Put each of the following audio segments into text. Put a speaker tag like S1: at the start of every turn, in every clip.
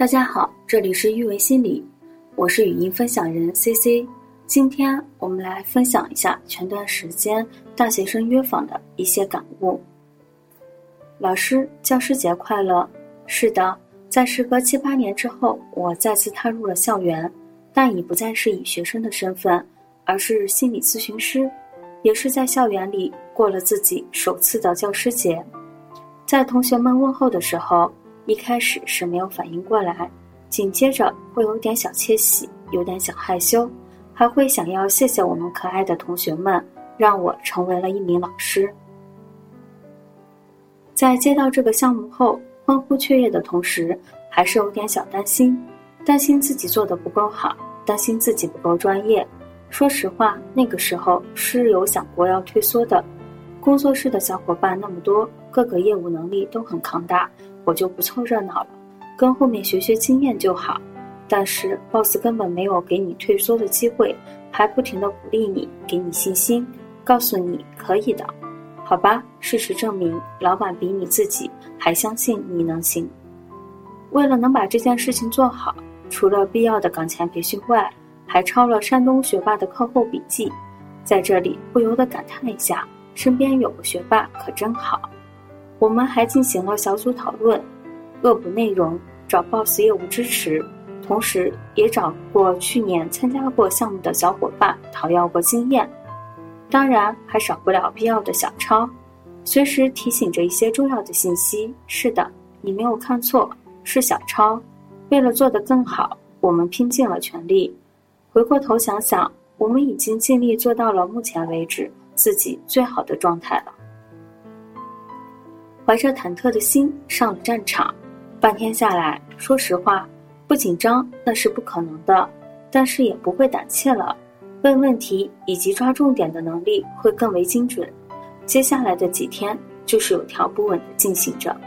S1: 大家好，这里是育为心理，我是语音分享人 C C。今天我们来分享一下前段时间大学生约访的一些感悟。老师，教师节快乐！是的，在时隔七八年之后，我再次踏入了校园，但已不再是以学生的身份，而是心理咨询师，也是在校园里过了自己首次的教师节。在同学们问候的时候。一开始是没有反应过来，紧接着会有点小窃喜，有点小害羞，还会想要谢谢我们可爱的同学们，让我成为了一名老师。在接到这个项目后，欢呼雀跃的同时，还是有点小担心，担心自己做的不够好，担心自己不够专业。说实话，那个时候是有想过要退缩的。工作室的小伙伴那么多，各个业务能力都很扛大。我就不凑热闹了，跟后面学学经验就好。但是 boss 根本没有给你退缩的机会，还不停的鼓励你，给你信心，告诉你可以的。好吧，事实证明，老板比你自己还相信你能行。为了能把这件事情做好，除了必要的岗前培训外，还抄了山东学霸的课后笔记。在这里不由得感叹一下，身边有个学霸可真好。我们还进行了小组讨论，恶补内容，找 BOSS 业务支持，同时也找过去年参加过项目的小伙伴讨要过经验。当然，还少不了必要的小抄，随时提醒着一些重要的信息。是的，你没有看错，是小抄。为了做得更好，我们拼尽了全力。回过头想想，我们已经尽力做到了目前为止自己最好的状态了。怀着忐忑的心上了战场，半天下来，说实话，不紧张那是不可能的，但是也不会胆怯了。问问题以及抓重点的能力会更为精准。接下来的几天就是有条不紊的进行着，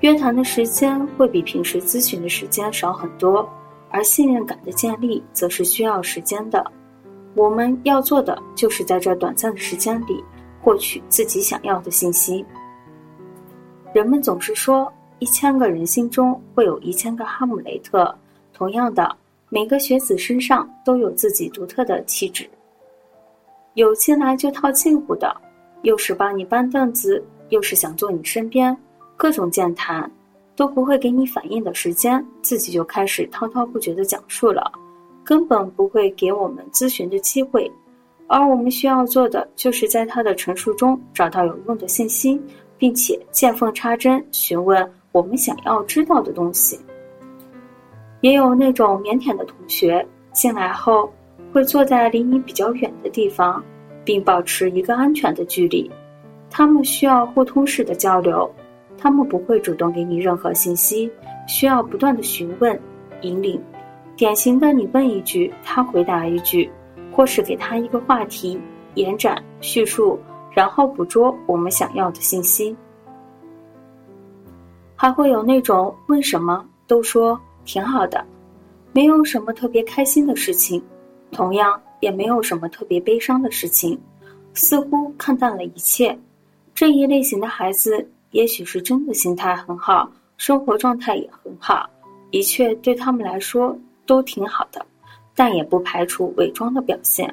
S1: 约谈的时间会比平时咨询的时间少很多，而信任感的建立则是需要时间的。我们要做的就是在这短暂的时间里，获取自己想要的信息。人们总是说，一千个人心中会有一千个哈姆雷特。同样的，每个学子身上都有自己独特的气质。有进来就套近乎的，又是帮你搬凳子，又是想坐你身边，各种健谈，都不会给你反应的时间，自己就开始滔滔不绝的讲述了，根本不会给我们咨询的机会。而我们需要做的，就是在他的陈述中找到有用的信息。并且见缝插针询问我们想要知道的东西。也有那种腼腆的同学进来后，会坐在离你比较远的地方，并保持一个安全的距离。他们需要互通式的交流，他们不会主动给你任何信息，需要不断的询问、引领。典型的，你问一句，他回答一句，或是给他一个话题，延展叙述。然后捕捉我们想要的信息，还会有那种问什么都说挺好的，没有什么特别开心的事情，同样也没有什么特别悲伤的事情，似乎看淡了一切。这一类型的孩子，也许是真的心态很好，生活状态也很好，一切对他们来说都挺好的，但也不排除伪装的表现。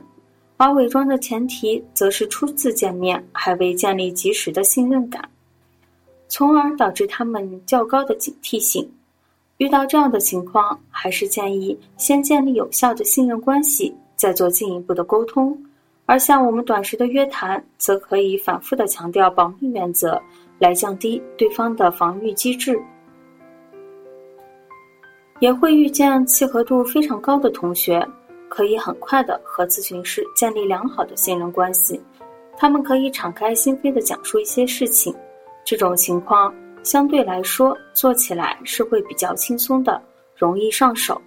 S1: 而伪装的前提，则是初次见面还未建立及时的信任感，从而导致他们较高的警惕性。遇到这样的情况，还是建议先建立有效的信任关系，再做进一步的沟通。而像我们短时的约谈，则可以反复的强调保密原则，来降低对方的防御机制。也会遇见契合度非常高的同学。可以很快的和咨询师建立良好的信任关系，他们可以敞开心扉的讲述一些事情，这种情况相对来说做起来是会比较轻松的，容易上手，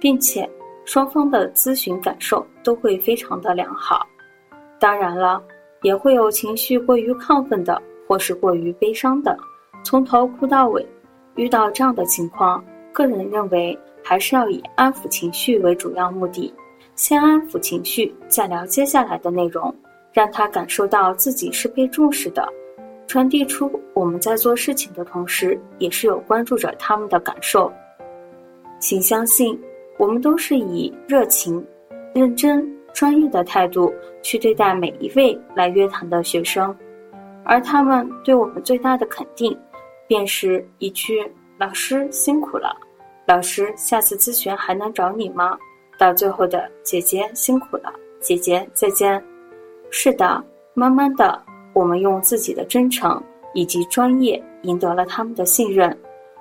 S1: 并且双方的咨询感受都会非常的良好。当然了，也会有情绪过于亢奋的，或是过于悲伤的，从头哭到尾。遇到这样的情况，个人认为还是要以安抚情绪为主要目的。先安抚情绪，再聊接下来的内容，让他感受到自己是被重视的，传递出我们在做事情的同时，也是有关注着他们的感受。请相信，我们都是以热情、认真、专业的态度去对待每一位来约谈的学生，而他们对我们最大的肯定，便是一句“老师辛苦了”，“老师下次咨询还能找你吗？”到最后的“姐姐辛苦了”，“姐姐再见”。是的，慢慢的，我们用自己的真诚以及专业赢得了他们的信任。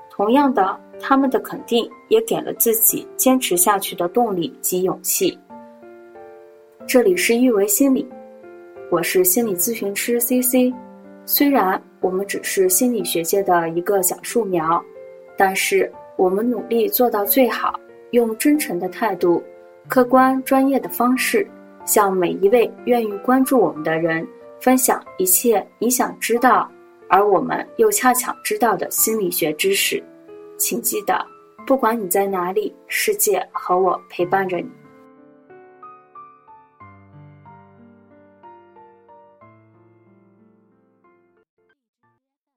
S1: 同样的，他们的肯定也给了自己坚持下去的动力及勇气。这里是誉为心理，我是心理咨询师 C C。虽然我们只是心理学界的一个小树苗，但是我们努力做到最好，用真诚的态度、客观专业的方式，向每一位愿意关注我们的人分享一切你想知道，而我们又恰巧知道的心理学知识。请记得，不管你在哪里，世界和我陪伴着你。